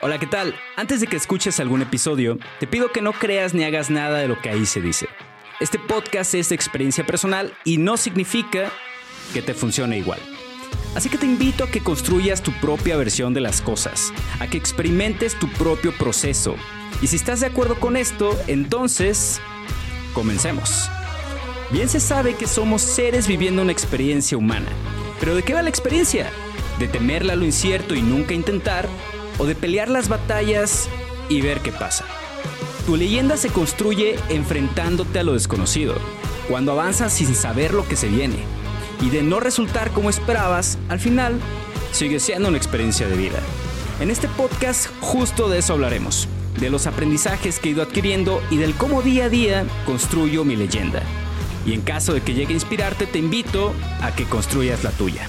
Hola, ¿qué tal? Antes de que escuches algún episodio, te pido que no creas ni hagas nada de lo que ahí se dice. Este podcast es de experiencia personal y no significa que te funcione igual. Así que te invito a que construyas tu propia versión de las cosas, a que experimentes tu propio proceso. Y si estás de acuerdo con esto, entonces, comencemos. Bien se sabe que somos seres viviendo una experiencia humana. Pero ¿de qué va la experiencia? ¿De temerla a lo incierto y nunca intentar? ¿O de pelear las batallas y ver qué pasa? Tu leyenda se construye enfrentándote a lo desconocido, cuando avanzas sin saber lo que se viene. Y de no resultar como esperabas, al final sigue siendo una experiencia de vida. En este podcast justo de eso hablaremos, de los aprendizajes que he ido adquiriendo y del cómo día a día construyo mi leyenda. Y en caso de que llegue a inspirarte, te invito a que construyas la tuya.